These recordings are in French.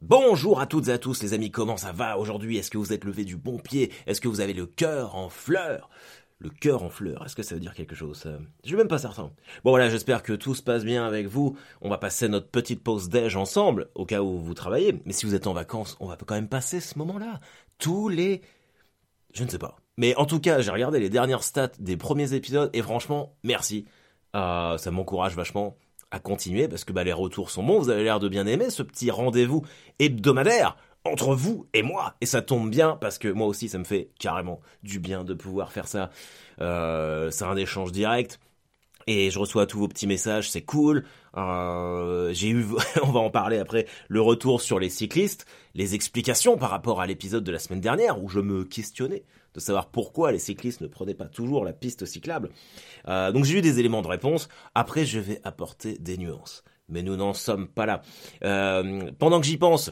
Bonjour à toutes et à tous les amis, comment ça va aujourd'hui? Est-ce que vous êtes levé du bon pied? Est-ce que vous avez le cœur en fleurs? Le cœur en fleurs, est-ce que ça veut dire quelque chose ça Je suis même pas certain. Bon voilà, j'espère que tout se passe bien avec vous. On va passer notre petite pause déj ensemble, au cas où vous travaillez. Mais si vous êtes en vacances, on va quand même passer ce moment-là. Tous les... Je ne sais pas. Mais en tout cas, j'ai regardé les dernières stats des premiers épisodes et franchement, merci. Euh, ça m'encourage vachement à continuer parce que bah, les retours sont bons. Vous avez l'air de bien aimer ce petit rendez-vous hebdomadaire entre vous et moi. Et ça tombe bien parce que moi aussi, ça me fait carrément du bien de pouvoir faire ça. Euh, c'est un échange direct. Et je reçois tous vos petits messages, c'est cool. Euh, j'ai eu, on va en parler après, le retour sur les cyclistes, les explications par rapport à l'épisode de la semaine dernière où je me questionnais de savoir pourquoi les cyclistes ne prenaient pas toujours la piste cyclable. Euh, donc j'ai eu des éléments de réponse. Après, je vais apporter des nuances. Mais nous n'en sommes pas là. Euh, pendant que j'y pense,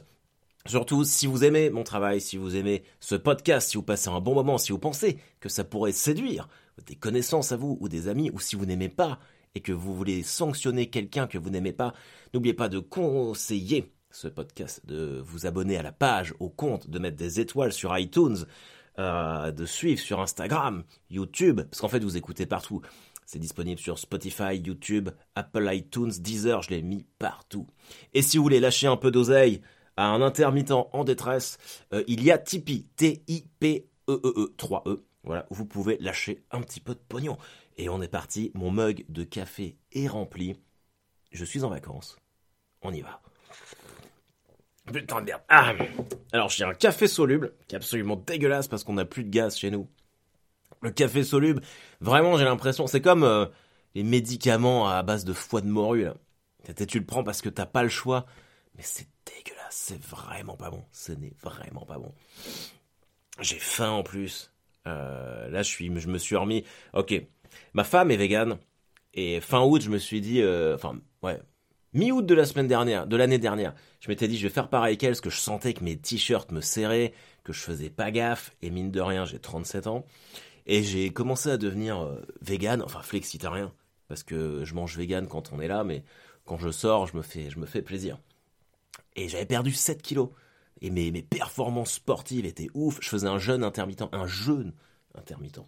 Surtout, si vous aimez mon travail, si vous aimez ce podcast, si vous passez un bon moment, si vous pensez que ça pourrait séduire des connaissances à vous ou des amis, ou si vous n'aimez pas et que vous voulez sanctionner quelqu'un que vous n'aimez pas, n'oubliez pas de conseiller ce podcast, de vous abonner à la page, au compte, de mettre des étoiles sur iTunes, euh, de suivre sur Instagram, YouTube, parce qu'en fait vous écoutez partout. C'est disponible sur Spotify, YouTube, Apple iTunes, Deezer, je l'ai mis partout. Et si vous voulez lâcher un peu d'oseille à un intermittent en détresse, euh, il y a Tipeee, T-I-P-E-E-E, 3-E. Voilà, vous pouvez lâcher un petit peu de pognon. Et on est parti, mon mug de café est rempli. Je suis en vacances. On y va. Putain de merde. Ah. Alors j'ai un café soluble qui est absolument dégueulasse parce qu'on n'a plus de gaz chez nous. Le café soluble, vraiment j'ai l'impression, c'est comme euh, les médicaments à base de foie de morue. Là. Tu le prends parce que t'as pas le choix, mais c'est dégueulasse, c'est vraiment pas bon. Ce n'est vraiment pas bon. J'ai faim en plus. Euh, là je suis, je me suis remis. Ok, ma femme est végane et fin août je me suis dit, euh, enfin ouais, mi-août de la semaine dernière, de l'année dernière, je m'étais dit je vais faire pareil qu'elle, parce que je sentais que mes t-shirts me serraient, que je faisais pas gaffe, et mine de rien, j'ai 37 ans, et j'ai commencé à devenir euh, vegan, enfin flexitarien, parce que je mange vegan quand on est là, mais quand je sors, je me fais, je me fais plaisir. Et j'avais perdu 7 kilos. Et mes, mes performances sportives étaient ouf. Je faisais un jeûne intermittent, un jeûne intermittent.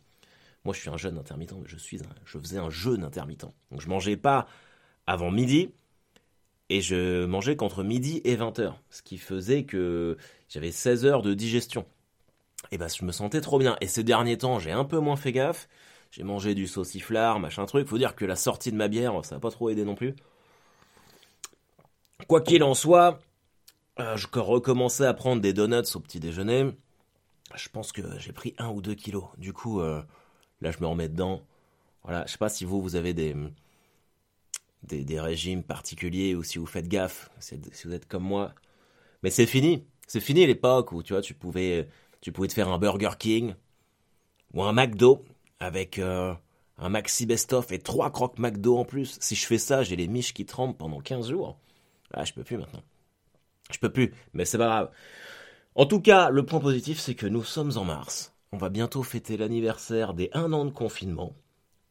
Moi, je suis un jeûne intermittent, mais je faisais un jeûne intermittent. Donc, je mangeais pas avant midi, et je mangeais qu'entre midi et 20h, ce qui faisait que j'avais 16 heures de digestion. Et bah je me sentais trop bien. Et ces derniers temps, j'ai un peu moins fait gaffe. J'ai mangé du sauciflard, machin truc. Faut dire que la sortie de ma bière, ça n'a pas trop aidé non plus. Quoi qu'il en soit, je recommençais à prendre des donuts au petit déjeuner. Je pense que j'ai pris un ou deux kilos. Du coup, euh, là, je me remets dedans. Voilà, je sais pas si vous, vous avez des, des, régimes particuliers ou si vous faites gaffe, si vous êtes comme moi. Mais c'est fini. C'est fini l'époque où tu vois, tu pouvais, tu pouvais te faire un Burger King ou un McDo avec euh, un Maxi Best-of et trois crocs McDo en plus. Si je fais ça, j'ai les miches qui tremblent pendant 15 jours. Ah, je peux plus maintenant. Je peux plus, mais c'est pas grave. En tout cas, le point positif, c'est que nous sommes en mars. On va bientôt fêter l'anniversaire des 1 an de confinement.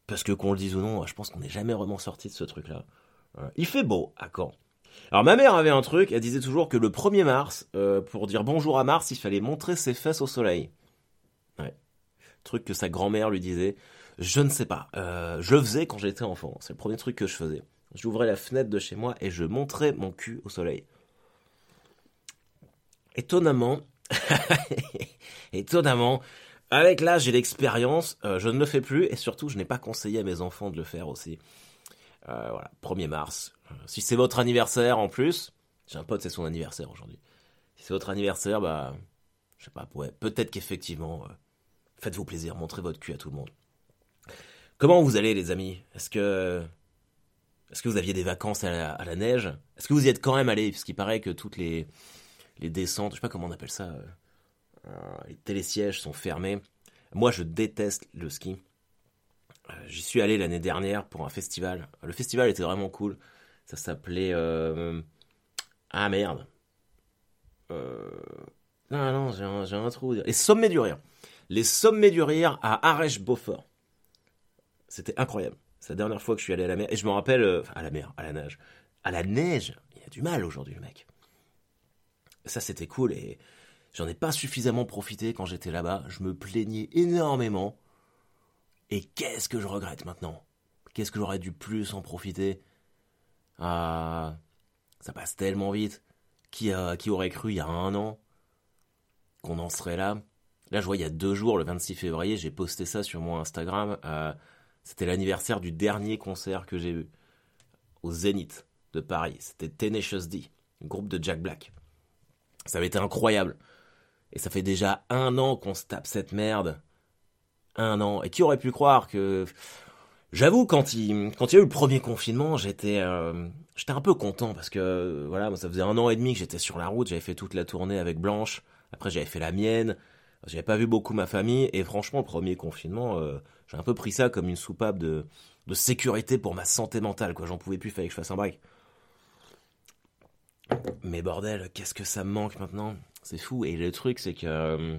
Parce que qu'on le dise ou non, je pense qu'on n'est jamais vraiment sorti de ce truc-là. Il fait beau à Caen. Alors ma mère avait un truc, elle disait toujours que le 1er mars, euh, pour dire bonjour à Mars, il fallait montrer ses fesses au soleil. Ouais. Truc que sa grand-mère lui disait. Je ne sais pas. Euh, je faisais quand j'étais enfant. C'est le premier truc que je faisais. J'ouvrais la fenêtre de chez moi et je montrais mon cul au soleil. Étonnamment, étonnamment, avec l'âge et l'expérience, euh, je ne le fais plus et surtout, je n'ai pas conseillé à mes enfants de le faire aussi. Euh, voilà, 1er mars. Euh, si c'est votre anniversaire en plus, j'ai un pote, c'est son anniversaire aujourd'hui. Si c'est votre anniversaire, bah, je sais pas, ouais, peut-être qu'effectivement, faites-vous plaisir, montrez votre cul à tout le monde. Comment vous allez, les amis? Est-ce que, est-ce que vous aviez des vacances à la, à la neige? Est-ce que vous y êtes quand même allé? Parce qu'il paraît que toutes les, les descentes, je sais pas comment on appelle ça euh, les télésièges sont fermés. Moi, je déteste le ski. Euh, j'y suis allé l'année dernière pour un festival. Le festival était vraiment cool. Ça s'appelait... Euh, ah merde. Non, non, j'ai un, trou. Les sommets du rire. Les sommets du rire à Arèche-Beaufort. C'était incroyable. C'est la dernière fois que je suis allé à la mer. Et je me rappelle... à la mer, à la nage. À la neige. Il a du mal aujourd'hui, le mec. Ça, c'était cool et j'en ai pas suffisamment profité quand j'étais là-bas. Je me plaignais énormément. Et qu'est-ce que je regrette maintenant? Qu'est-ce que j'aurais dû plus en profiter? Ah, ça passe tellement vite. Qui, aurait cru il y a un an qu'on en serait là? Là, je vois, il y a deux jours, le 26 février, j'ai posté ça sur mon Instagram. Euh, c'était l'anniversaire du dernier concert que j'ai eu au Zénith de Paris. C'était Tenacious D, groupe de Jack Black. Ça avait été incroyable. Et ça fait déjà un an qu'on se tape cette merde. Un an. Et qui aurait pu croire que... J'avoue, quand il, quand y a eu le premier confinement, j'étais, euh, j'étais un peu content parce que, voilà, ça faisait un an et demi que j'étais sur la route, j'avais fait toute la tournée avec Blanche. Après, j'avais fait la mienne. J'avais pas vu beaucoup ma famille et franchement, le premier confinement, euh, j'ai un peu pris ça comme une soupape de, de sécurité pour ma santé mentale. Quoi, j'en pouvais plus, fallait que je fasse un break. Mais bordel, qu'est-ce que ça me manque maintenant? C'est fou. Et le truc, c'est que euh,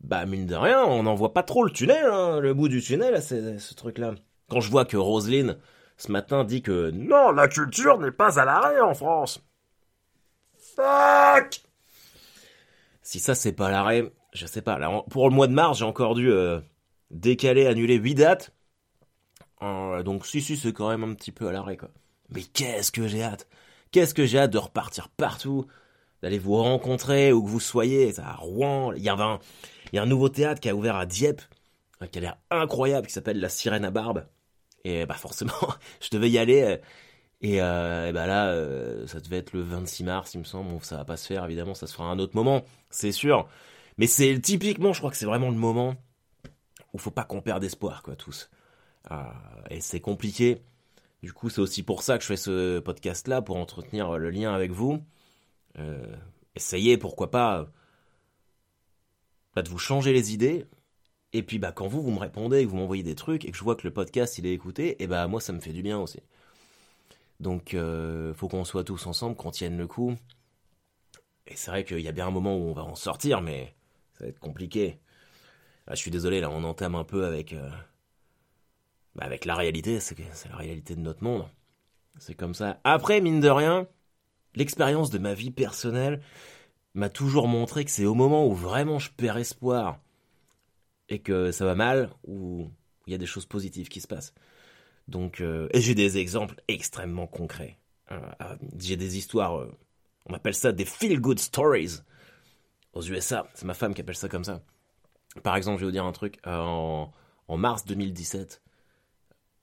bah mine de rien, on n'en voit pas trop le tunnel, hein, le bout du tunnel, ce truc-là. Quand je vois que Roselyne ce matin dit que non, la culture n'est pas à l'arrêt en France. Fuck si ça c'est pas l'arrêt, je sais pas. pour le mois de mars, j'ai encore dû euh, décaler, annuler 8 dates. Euh, donc si si c'est quand même un petit peu à l'arrêt quoi. Mais qu'est-ce que j'ai hâte Qu'est-ce que j'ai hâte de repartir partout, d'aller vous rencontrer où que vous soyez, à Rouen, il y a un il y a un nouveau théâtre qui a ouvert à Dieppe euh, qui a l'air incroyable qui s'appelle La Sirène à barbe et bah forcément, je devais y aller et, euh, bah là, euh, ça devait être le 26 mars, il me semble. Bon, ça va pas se faire, évidemment, ça se fera à un autre moment, c'est sûr. Mais c'est typiquement, je crois que c'est vraiment le moment où faut pas qu'on perde espoir, quoi, tous. Euh, et c'est compliqué. Du coup, c'est aussi pour ça que je fais ce podcast-là, pour entretenir le lien avec vous. Euh, essayez, pourquoi pas, bah, de vous changer les idées. Et puis, bah, quand vous, vous me répondez, que vous m'envoyez des trucs, et que je vois que le podcast, il est écouté, et bah, moi, ça me fait du bien aussi. Donc, euh, faut qu'on soit tous ensemble, qu'on tienne le coup. Et c'est vrai qu'il y a bien un moment où on va en sortir, mais ça va être compliqué. Ah, je suis désolé, là, on entame un peu avec, euh, bah, avec la réalité. C'est la réalité de notre monde. C'est comme ça. Après, mine de rien, l'expérience de ma vie personnelle m'a toujours montré que c'est au moment où vraiment je perds espoir et que ça va mal où il y a des choses positives qui se passent. Donc, euh, et j'ai des exemples extrêmement concrets. Euh, euh, j'ai des histoires, on appelle ça des feel-good stories aux USA. C'est ma femme qui appelle ça comme ça. Par exemple, je vais vous dire un truc. En, mars 2017,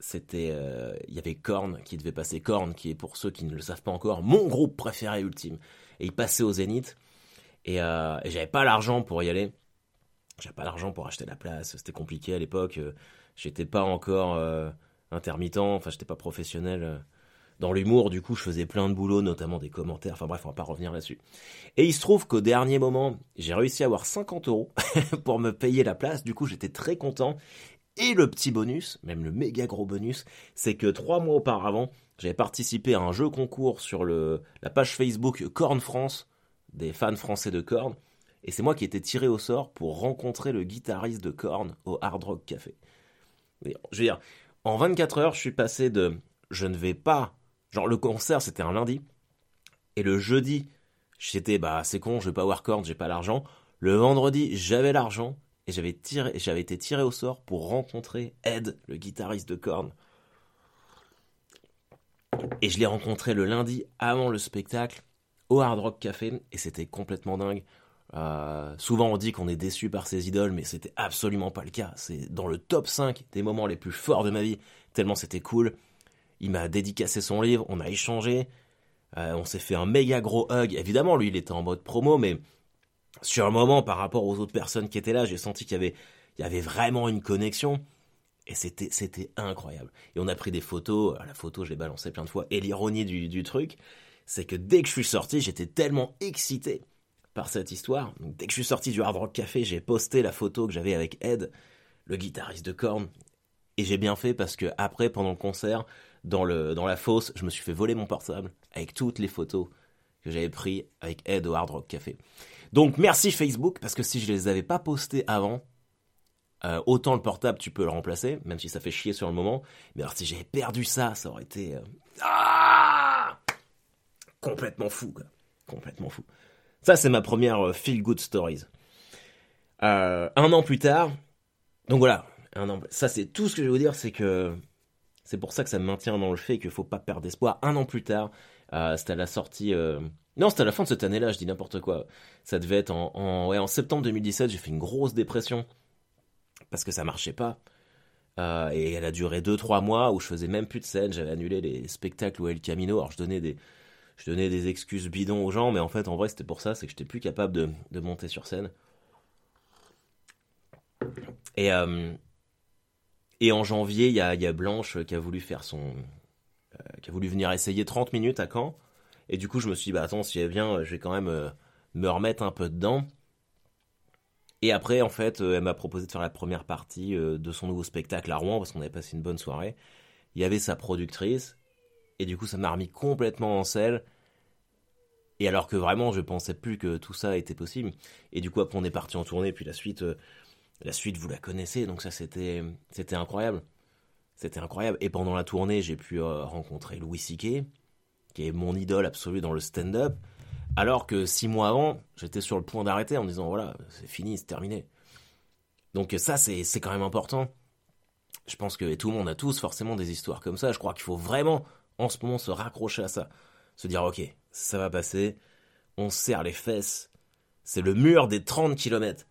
c'était, il y avait Korn qui devait passer. Korn, qui est pour ceux qui ne le savent pas encore, mon groupe préféré ultime. Et il passait au Zénith. Et, et j'avais pas l'argent pour y aller. J'avais pas l'argent pour acheter la place. C'était compliqué à l'époque. J'étais pas encore intermittent, enfin j'étais pas professionnel euh, dans l'humour, du coup je faisais plein de boulot, notamment des commentaires, enfin bref, on va pas revenir là-dessus. Et il se trouve qu'au dernier moment, j'ai réussi à avoir 50 euros pour me payer la place, du coup j'étais très content. Et le petit bonus, même le méga gros bonus, c'est que trois mois auparavant, j'avais participé à un jeu concours sur le, la page Facebook Corn France, des fans français de Korn, et c'est moi qui étais tiré au sort pour rencontrer le guitariste de Korn au Hard Rock Café. Je veux dire, en 24 heures, je suis passé de je ne vais pas. Genre, le concert, c'était un lundi. Et le jeudi, j'étais, bah, c'est con, je vais pas avoir Korn, j'ai pas l'argent. Le vendredi, j'avais l'argent. Et j'avais été tiré au sort pour rencontrer Ed, le guitariste de Korn. Et je l'ai rencontré le lundi avant le spectacle au Hard Rock Café et c'était complètement dingue. Euh, souvent on dit qu'on est déçu par ses idoles, mais c'était absolument pas le cas. C'est dans le top 5 des moments les plus forts de ma vie, tellement c'était cool. Il m'a dédicacé son livre, on a échangé, euh, on s'est fait un méga gros hug. Évidemment, lui, il était en mode promo, mais sur un moment, par rapport aux autres personnes qui étaient là, j'ai senti qu'il y avait, vraiment une connexion. Et c'était, incroyable. Et on a pris des photos, la photo, je l'ai balancée plein de fois. Et l'ironie du, truc, c'est que dès que je suis sorti, j'étais tellement excité par cette histoire. dès que je suis sorti du Hard Rock Café, j'ai posté la photo que j'avais avec Ed, le guitariste de Korn. Et j'ai bien fait parce que après, pendant le concert, dans, la fosse, je me suis fait voler mon portable avec toutes les photos que j'avais pris avec Ed au Hard Rock Café. Donc merci Facebook parce que si je les avais pas postées avant, euh, autant le portable tu peux le remplacer, même si ça fait chier sur le moment. Mais alors si j'avais perdu ça, ça aurait été euh, ah complètement fou. Quoi. Complètement fou. Ça, c'est ma première feel good stories. un an plus tard, donc voilà, un an, ça c'est tout ce que je vais vous dire, c'est que c'est pour ça que ça me maintient dans le fait qu'il faut pas perdre espoir. Un an plus tard, c'était à la sortie non, c'était à la fin de cette année-là, je dis n'importe quoi. Ça devait être en, en septembre 2017, j'ai fait une grosse dépression. Parce que ça marchait pas. Euh, et elle a duré 2-3 mois où je faisais même plus de scène, j'avais annulé les spectacles ou El Camino. Alors je donnais des, excuses bidons aux gens, mais en fait, en vrai, c'était pour ça, c'est que j'étais plus capable de, monter sur scène. Et, euh, en janvier, il y a, y a, Blanche qui a voulu faire son. Euh, qui a voulu venir essayer 30 minutes à Caen. Et du coup, je me suis dit, bah attends, si elle vient, je vais quand même euh, me remettre un peu dedans. Et après, en fait, euh, elle m'a proposé de faire la première partie euh, de son nouveau spectacle à Rouen, parce qu'on avait passé une bonne soirée. Il y avait sa productrice, et du coup, ça m'a remis complètement en selle. Et alors que vraiment, je pensais plus que tout ça était possible. Et du coup, après, on est parti en tournée, puis la suite, la suite, vous la connaissez, donc ça, c'était, c'était incroyable. C'était incroyable. Et pendant la tournée, j'ai pu rencontrer Louis Siquet, qui est mon idole absolue dans le stand-up, alors que six mois avant, j'étais sur le point d'arrêter en me disant voilà, c'est fini, c'est terminé. Donc ça, c'est quand même important. Je pense que tout le monde a tous forcément des histoires comme ça. Je crois qu'il faut vraiment, en ce moment, se raccrocher à ça. Se dire, ok, ça va passer, on serre les fesses. C'est le mur des 30 km.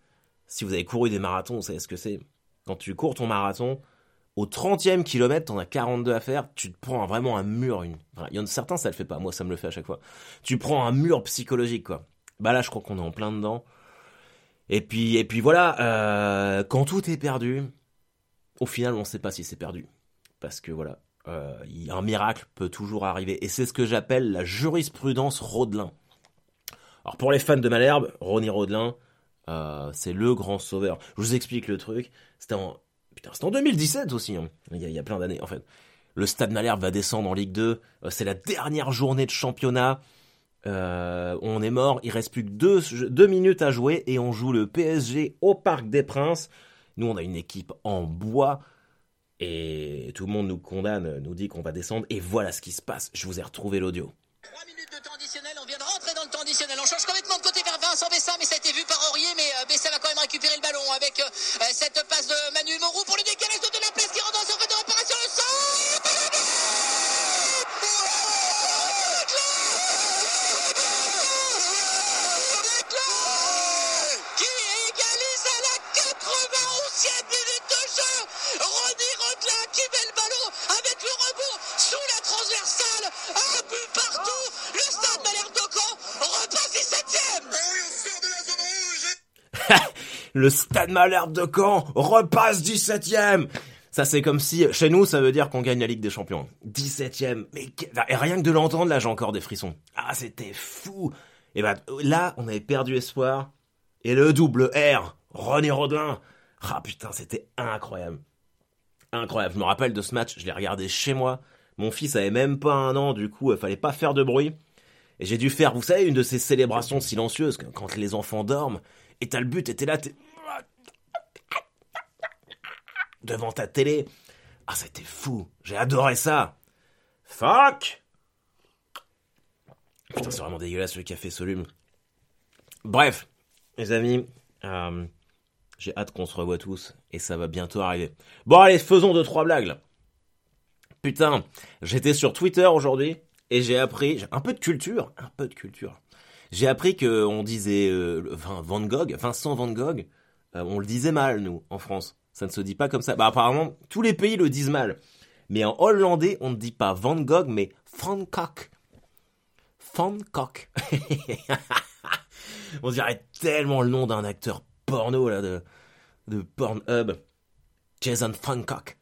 Si vous avez couru des marathons, vous savez ce que c'est. Quand tu cours ton marathon, au 30e kilomètre, t'en as 42 à faire, tu te prends vraiment un mur. Il y en a certains, ça le fait pas. Moi, ça me le fait à chaque fois. Tu prends un mur psychologique, quoi. Bah là, je crois qu'on est en plein dedans. Et puis, et puis voilà, euh, quand tout est perdu, au final, on ne sait pas si c'est perdu. Parce que voilà, euh, un miracle peut toujours arriver. Et c'est ce que j'appelle la jurisprudence Rodelin. Alors pour les fans de Malherbe, Ronnie Rodelin, euh, c'est le grand sauveur. Je vous explique le truc. C'était en, Putain, c'est en 2017 aussi. Hein. Il, y a, plein d'années, en fait. Le Stade Malherbe va descendre en Ligue 2. Euh, c'est la dernière journée de championnat. Euh, on est mort. Il reste plus que deux, deux minutes à jouer et on joue le PSG au Parc des Princes. Nous, on a une équipe en bois. Et tout le monde nous condamne, nous dit qu'on va descendre. Et voilà ce qui se passe. Je vous ai retrouvé l'audio. 3 minutes de temps additionnel, on vient de rentrer dans le temps additionnel. On change complètement de côté vers Vincent Bessa, mais ça a été vu par Aurier. Mais euh, Bessa va quand même récupérer le ballon avec cette passe de Moreau pour le décalage de le stade Malherbe de Caen repasse 17ème. Ça, c'est comme si, chez nous, ça veut dire qu'on gagne la Ligue des Champions. 17ème. Mais, et rien que de l'entendre, là, j'ai encore des frissons. Ah, c'était fou. Et bah, là, on avait perdu espoir. Et le double R, René Rodin. Ah, putain, c'était incroyable. Incroyable. Je me rappelle de ce match, je l'ai regardé chez moi. Mon fils avait même pas un an, du coup, il fallait pas faire de bruit. Et j'ai dû faire, vous savez, une de ces célébrations silencieuses, quand les enfants dorment, et t'as le but, et t'es là, t'es devant ta télé. Ah, c'était fou. J'ai adoré ça. Fuck Putain, c'est vraiment dégueulasse le café soluble. Bref, les amis, euh, j'ai hâte qu'on se revoie tous et ça va bientôt arriver. Bon, allez, faisons deux trois blagues. Putain, j'étais sur Twitter aujourd'hui et j'ai appris un peu de culture, un peu de culture. J'ai appris que on disait euh, Van Gogh, Vincent Van Gogh, euh, on le disait mal nous en France. Ça ne se dit pas comme ça. Bah apparemment, tous les pays le disent mal. Mais en hollandais, on ne dit pas Van Gogh, mais Van Gogh. Van Gogh. on dirait tellement le nom d'un acteur porno là de, de Pornhub. Jason Van Gogh.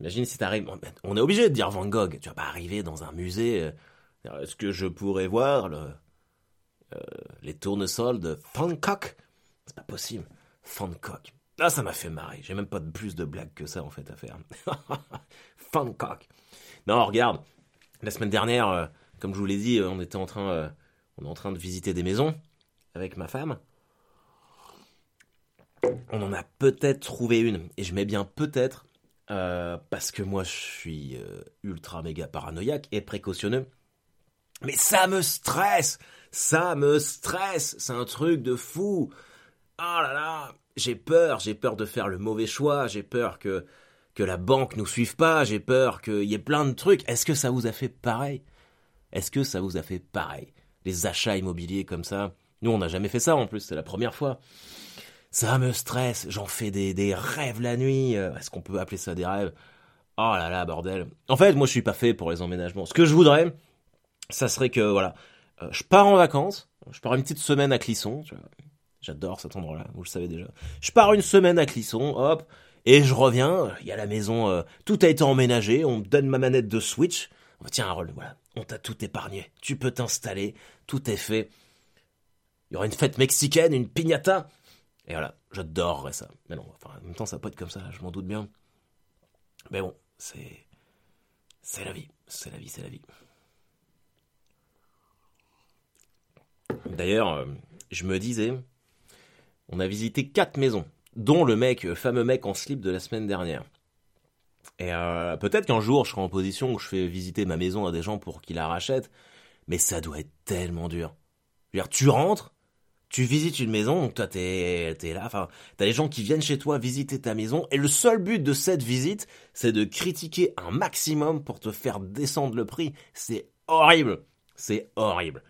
Imagine si t'arrives. On est obligé de dire Van Gogh. Tu vas pas arriver dans un musée. Euh, est-ce que je pourrais voir le, euh, les tournesols de Gogh C'est pas possible. Gogh. Ah, ça m'a fait marrer. J'ai même pas de plus de blagues que ça, en fait, à faire. coq. Non, regarde. La semaine dernière, euh, comme je vous l'ai dit, euh, on était en train, on est en train de visiter des maisons avec ma femme. On en a peut-être trouvé une. Et je mets bien peut-être, parce que moi, je suis ultra méga paranoïaque et précautionneux. Mais ça me stresse Ça me stresse C'est un truc de fou Oh là là J'ai peur, j'ai peur de faire le mauvais choix, j'ai peur que, que la banque nous suive pas, j'ai peur qu'il y ait plein de trucs. Est-ce que ça vous a fait pareil? Est-ce que ça vous a fait pareil? Les achats immobiliers comme ça? Nous, on n'a jamais fait ça en plus, c'est la première fois. Ça me stresse, j'en fais des, des rêves la nuit. Euh, est-ce qu'on peut appeler ça des rêves? Oh là là, bordel. En fait, moi, je suis pas fait pour les emménagements. Ce que je voudrais, ça serait que, voilà, je pars en vacances, je pars une petite semaine à Clisson, j'adore cet endroit-là, vous le savez déjà. Je pars une semaine à Clisson, hop, et je reviens, il y a la maison, euh, tout a été emménagé, on me donne ma manette de Switch, on tiens, rôle, voilà, on t'a tout épargné, tu peux t'installer, tout est fait. Il y aura une fête mexicaine, une piñata, et voilà, j'adorerais ça. Mais non, enfin, en même temps, ça peut être comme ça, je m'en doute bien. Mais bon, c'est. C'est la vie, c'est la vie, c'est la vie. D'ailleurs, euh, je me disais, on a visité quatre maisons, dont le mec, le fameux mec en slip de la semaine dernière. Et euh, peut-être qu'un jour, je serai en position où je fais visiter ma maison à des gens pour qu'ils la rachètent, mais ça doit être tellement dur. Tu rentres, tu visites une maison, donc toi t'es es là, enfin t'as les gens qui viennent chez toi visiter ta maison, et le seul but de cette visite, c'est de critiquer un maximum pour te faire descendre le prix. C'est horrible, c'est horrible.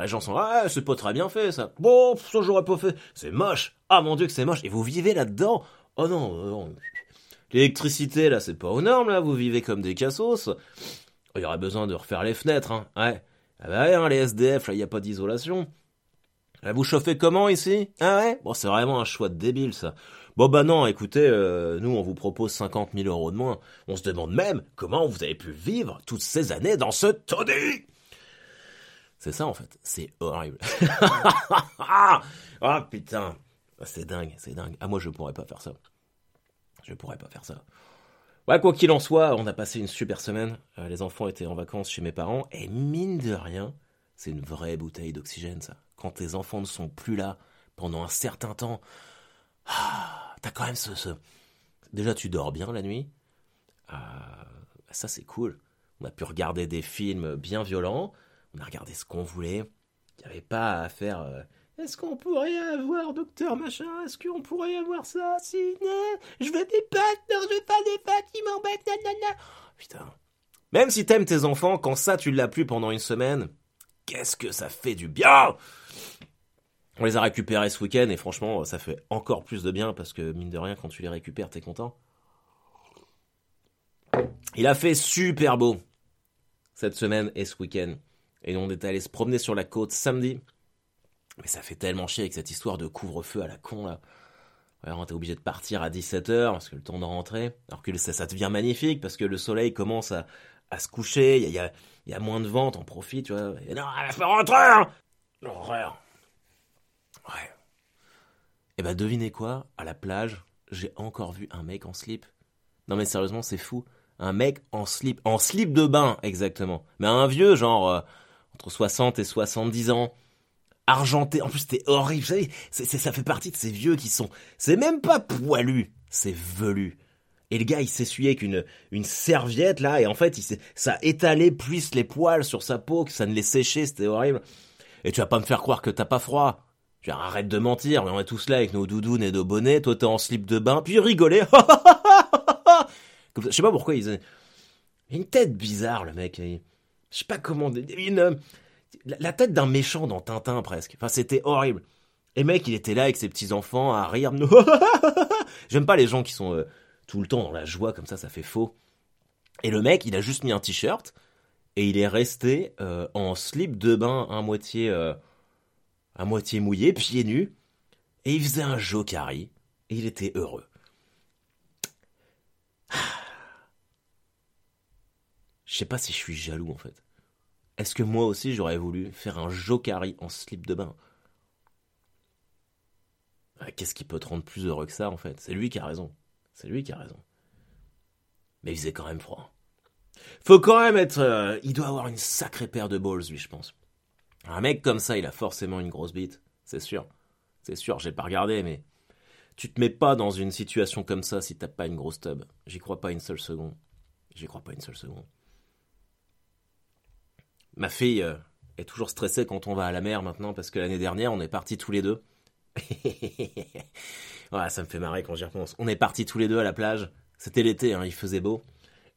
Les gens sont ah c'est pas très bien fait ça. Bon ça j'aurais pas fait. C'est moche. Ah mon dieu que c'est moche. Et vous vivez là-dedans? Oh non, euh, l'électricité là c'est pas aux normes là. Vous vivez comme des cassos. Il y aurait besoin de refaire les fenêtres hein. Ouais. Ah bah ouais, hein, les SDF là il y a pas d'isolation. Vous chauffez comment ici? Ah ouais? Bon, c'est vraiment un choix débile, ça. Bon bah non, écoutez, euh, nous on vous propose 50 000 euros de moins. On se demande même comment vous avez pu vivre toutes ces années dans ce taudis C'est ça en fait, c'est horrible. oh putain, c'est dingue, c'est dingue. Ah moi je pourrais pas faire ça. Je pourrais pas faire ça. Ouais, quoi qu'il en soit, on a passé une super semaine. Euh, les enfants étaient en vacances chez mes parents et mine de rien, c'est une vraie bouteille d'oxygène ça quand tes enfants ne sont plus là pendant un certain temps, ah, t'as quand même ce, Déjà, tu dors bien la nuit. Ah, ça, c'est cool. On a pu regarder des films bien violents. On a regardé ce qu'on voulait. Il n'y avait pas à faire. Euh, est-ce qu'on pourrait avoir docteur machin Est-ce qu'on pourrait avoir ça Si, je veux des pattes, non, je veux pas des pattes qui m'embêtent, nanana. Putain. Même si t'aimes tes enfants, quand ça tu l'as plus pendant une semaine, qu'est-ce que ça fait du bien? On les a récupérés ce week-end et franchement, ça fait encore plus de bien parce que mine de rien, quand tu les récupères, t'es content. Il a fait super beau cette semaine et ce week-end. Et on est allé se promener sur la côte samedi. Mais ça fait tellement chier avec cette histoire de couvre-feu à la con là. on t'es obligé de partir à 17h parce que le temps de rentrer. Alors que ça, ça devient magnifique parce que le soleil commence à, à se coucher, il y a, moins de ventes, on profite, tu vois. Et non, elle va rentrer hein L'horreur Ouais. Et eh bah ben, devinez quoi? À la plage, j'ai encore vu un mec en slip. Non mais sérieusement, c'est fou. Un mec en slip, en slip de bain exactement. Mais un vieux, genre euh, entre 60 et 70 ans, argenté. En plus, c'était horrible. Ça fait partie de ces vieux qui sont. C'est même pas poilu, c'est velu. Et le gars, il s'essuyait avec une, serviette, là, et en fait, il ça étalait plus les poils sur sa peau, que ça ne les séchait, c'était horrible. Et tu vas pas me faire croire que t'as pas froid. Tu vas arrête de mentir, mais on est tous là avec nos doudounes et nos bonnets, toi t'es en slip de bain, puis rigoler. Je sais pas pourquoi il a une tête bizarre, le mec. Je sais pas comment... Une, la tête d'un méchant dans Tintin, presque. Enfin, c'était horrible. Et mec, il était là avec ses petits-enfants à rire. J'aime pas les gens qui sont... Euh, tout le temps dans la joie comme ça, ça fait faux. Et le mec, il a juste mis un t-shirt et il est resté euh, en slip de bain à moitié, euh, à moitié mouillé, pieds nus, et il faisait un jokari et il était heureux. Je sais pas si je suis jaloux en fait. Est-ce que moi aussi j'aurais voulu faire un jokari en slip de bain? Qu'est-ce qui peut te rendre plus heureux que ça en fait? C'est lui qui a raison. C'est lui qui a raison. Mais il faisait quand même froid. Faut quand même être. Euh, il doit avoir une sacrée paire de balls, lui, je pense. Un mec comme ça, il a forcément une grosse bite. C'est sûr. C'est sûr, j'ai pas regardé, mais. Tu te mets pas dans une situation comme ça si t'as pas une grosse tub. J'y crois pas une seule seconde. J'y crois pas une seule seconde. Ma fille euh, est toujours stressée quand on va à la mer maintenant parce que l'année dernière, on est partis tous les deux. ça me fait marrer quand j'y repense. On est partis tous les deux à la plage. C'était l'été, hein, il faisait beau.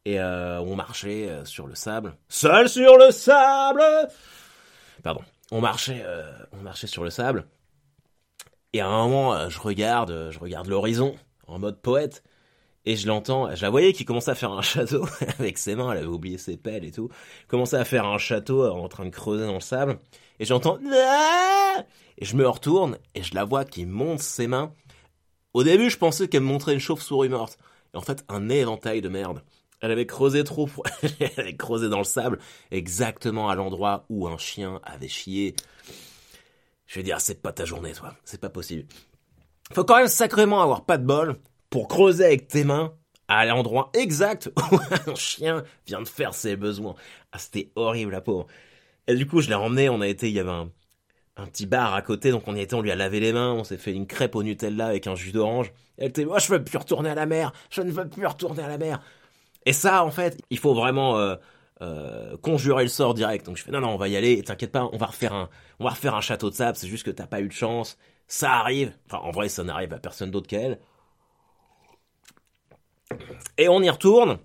Et euh, on marchait euh, sur le sable. Seul sur le sable Pardon. On marchait, on marchait sur le sable. Et à un moment, je regarde, je regarde l'horizon en mode poète. Et je l'entends, je la voyais qui commençait à faire un château avec ses mains, elle avait oublié ses pelles et tout. Commençait à faire un château en train de creuser dans le sable. Et j'entends Et je me retourne et je la vois qui monte ses mains. Au début, je pensais qu'elle me montrait une chauve-souris morte. Et en fait, un éventail de merde. Elle avait creusé trop, elle avait creusé dans le sable, exactement à l'endroit où un chien avait chié. Je vais dire, c'est pas ta journée, toi. C'est pas possible. Faut quand même sacrément avoir pas de bol pour creuser avec tes mains à l'endroit exact où un chien vient de faire ses besoins. Ah, c'était horrible, la pauvre. Et du coup, je l'ai emmené, on a été, il y avait un, un petit bar à côté, donc on y était, on lui a lavé les mains, on s'est fait une crêpe au Nutella avec un jus d'orange. Elle était, moi, je veux plus retourner à la mer, je ne veux plus retourner à la mer. Et ça, en fait, il faut vraiment euh, euh, conjurer le sort direct. Donc je fais, non, non, on va y aller, t'inquiète pas, on va refaire un, on va refaire un château de sable, c'est juste que t'as pas eu de chance. Ça arrive. Enfin, en vrai, ça n'arrive à personne d'autre qu'à elle. Et on y retourne.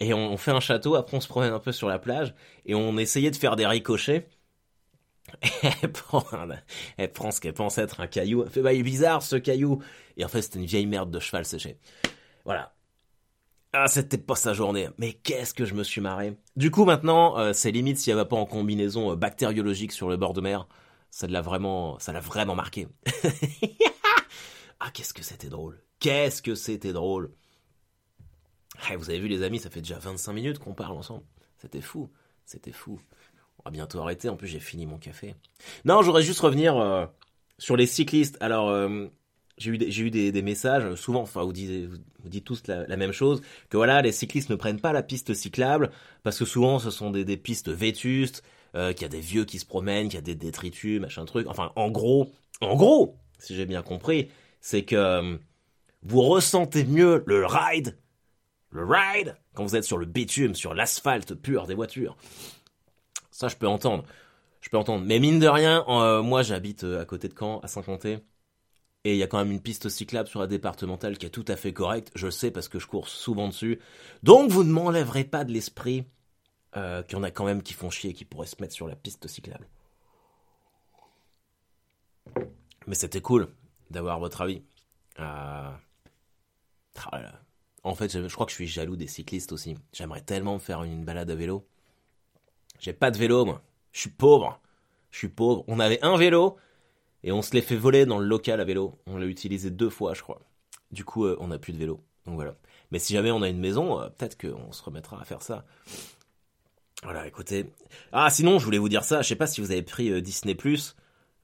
Et on, fait un château, après on se promène un peu sur la plage. Et on essayait de faire des ricochets. Et elle prend, elle prend ce qu'elle pense être un caillou. Elle fait, bah, il est bizarre ce caillou. Et en fait, c'était une vieille merde de cheval séché. Voilà. Ah, c'était pas sa journée. Mais qu'est-ce que je me suis marré. Du coup, maintenant, euh, c'est limite si elle va pas en combinaison euh, bactériologique sur le bord de mer. Ça l'a vraiment, ça l'a vraiment marqué. ah, qu'est-ce que c'était drôle. Qu'est-ce que c'était drôle. Ah, vous avez vu, les amis, ça fait déjà 25 minutes qu'on parle ensemble. C'était fou. C'était fou. On va bientôt arrêter. En plus, j'ai fini mon café. Non, j'aurais juste revenir euh, sur les cyclistes. Alors, euh, j'ai eu, des, j'ai eu des, messages, souvent, enfin, vous dites, vous dites tous la, même chose, que voilà, les cyclistes ne prennent pas la piste cyclable, parce que souvent, ce sont des, des pistes vétustes, euh, qu'il y a des vieux qui se promènent, qu'il y a des détritus, machin truc. Enfin, en gros, en gros, si j'ai bien compris, c'est que vous ressentez mieux le ride, le ride, quand vous êtes sur le bitume, sur l'asphalte pur des voitures. Ça, je peux entendre. Je peux entendre. Mais mine de rien, euh, moi, j'habite euh, à côté de Caen, à Saint-Quentin. Et il y a quand même une piste cyclable sur la départementale qui est tout à fait correcte. Je sais parce que je cours souvent dessus. Donc vous ne m'enlèverez pas de l'esprit euh, qu'il y en a quand même qui font chier et qui pourraient se mettre sur la piste cyclable. Mais c'était cool d'avoir votre avis. Là. En fait, je crois que je suis jaloux des cyclistes aussi. J'aimerais tellement me faire une balade à vélo. J'ai pas de vélo, moi. Je suis pauvre. Je suis pauvre. On avait un vélo et on se l'est fait voler dans le local à vélo. On l'a utilisé deux fois, je crois. Du coup, euh, on n'a plus de vélo. Donc voilà. Mais si jamais on a une maison, euh, peut-être qu'on se remettra à faire ça. Voilà, écoutez. Ah, sinon, je voulais vous dire ça. Je sais pas si vous avez pris euh, Disney+.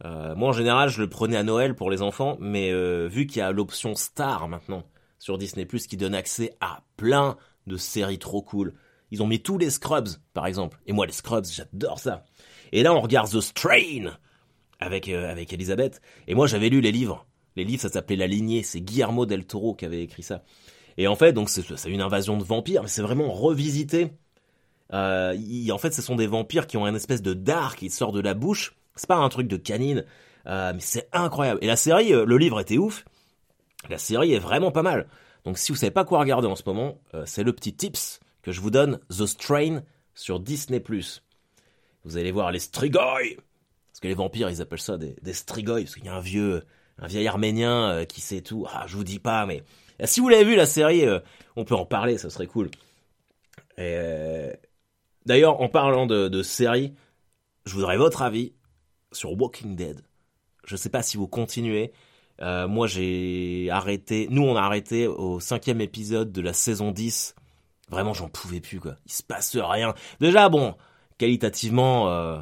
Moi, en général, je le prenais à Noël pour les enfants. Mais vu qu'il y a l'option Star maintenant sur Disney+, qui donne accès à plein de séries trop cool. Ils ont mis tous les Scrubs, par exemple. Et moi, les Scrubs, j'adore ça. Et là, on regarde The Strain avec, euh, avec Elisabeth. Et moi, j'avais lu les livres. Les livres, ça s'appelait La Lignée. C'est Guillermo del Toro qui avait écrit ça. Et en fait, donc, c'est une invasion de vampires, mais c'est vraiment revisité. Euh, en fait, ce sont des vampires qui ont un espèce de dard qui sort de la bouche. C'est pas un truc de canine, euh, mais c'est incroyable. Et la série, euh, le livre était ouf. La série est vraiment pas mal. Donc si vous savez pas quoi regarder en ce moment, euh, c'est le petit tips que je vous donne, The Strain sur Disney+. Vous allez voir les Strigoi Parce que les vampires, ils appellent ça des, des Strigoi, parce qu'il y a un vieux, un vieil arménien euh, qui sait tout. Ah, je vous dis pas, mais... euh, Si vous l'avez vu, la série, on peut en parler, ça serait cool. Et, D'ailleurs, en parlant de, de série, je voudrais votre avis sur Walking Dead. Je sais pas si vous continuez. Euh, moi, j'ai arrêté. Nous, on a arrêté au cinquième épisode de la saison 10. Vraiment, j'en pouvais plus, quoi. Il se passe rien. Déjà, bon, qualitativement, euh,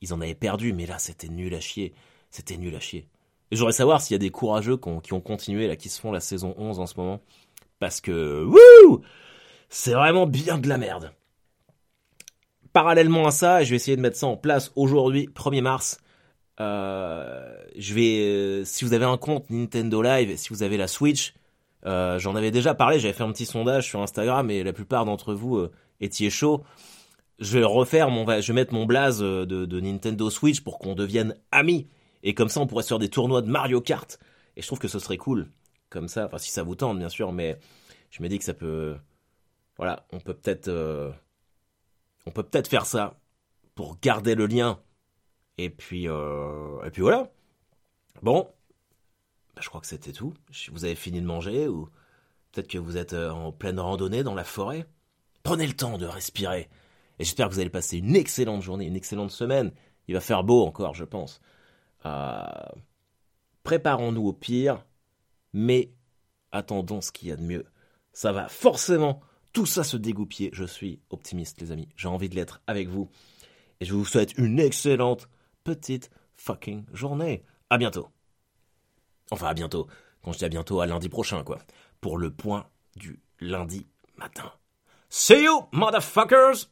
ils en avaient perdu, mais là, c'était nul à chier. C'était nul à chier. Et j'aurais savoir s'il y a des courageux qui ont, continué, là, qui se font la saison 11 en ce moment. Parce que, wouh! C'est vraiment bien de la merde. Parallèlement à ça, je vais essayer de mettre ça en place aujourd'hui, 1er mars. Euh, je vais, euh, si vous avez un compte Nintendo Live, si vous avez la Switch, euh, j'en avais déjà parlé, j'avais fait un petit sondage sur Instagram et la plupart d'entre vous étiez chaud. je vais refaire mon, je vais mettre mon blaze de, Nintendo Switch pour qu'on devienne amis. Et comme ça, on pourrait se faire des tournois de Mario Kart. Et je trouve que ce serait cool. Comme ça, enfin, si ça vous tente, bien sûr, mais je me dis que ça peut. Voilà, on peut peut-être. On peut peut-être faire ça pour garder le lien. Et puis. Euh, et puis voilà. Bon. Bah, je crois que c'était tout. Vous avez fini de manger ou peut-être que vous êtes euh, en pleine randonnée dans la forêt. Prenez le temps de respirer. Et j'espère que vous allez passer une excellente journée, une excellente semaine. Il va faire beau encore, je pense. Euh, préparons-nous au pire, mais attendons ce qu'il y a de mieux. Ça va forcément tout ça se dégoupiller. Je suis optimiste, les amis. J'ai envie de l'être avec vous. Et je vous souhaite une excellente petite fucking journée. À bientôt. Enfin, à bientôt. Quand je dis à bientôt, à lundi prochain, quoi. Pour le point du lundi matin. See you, motherfuckers!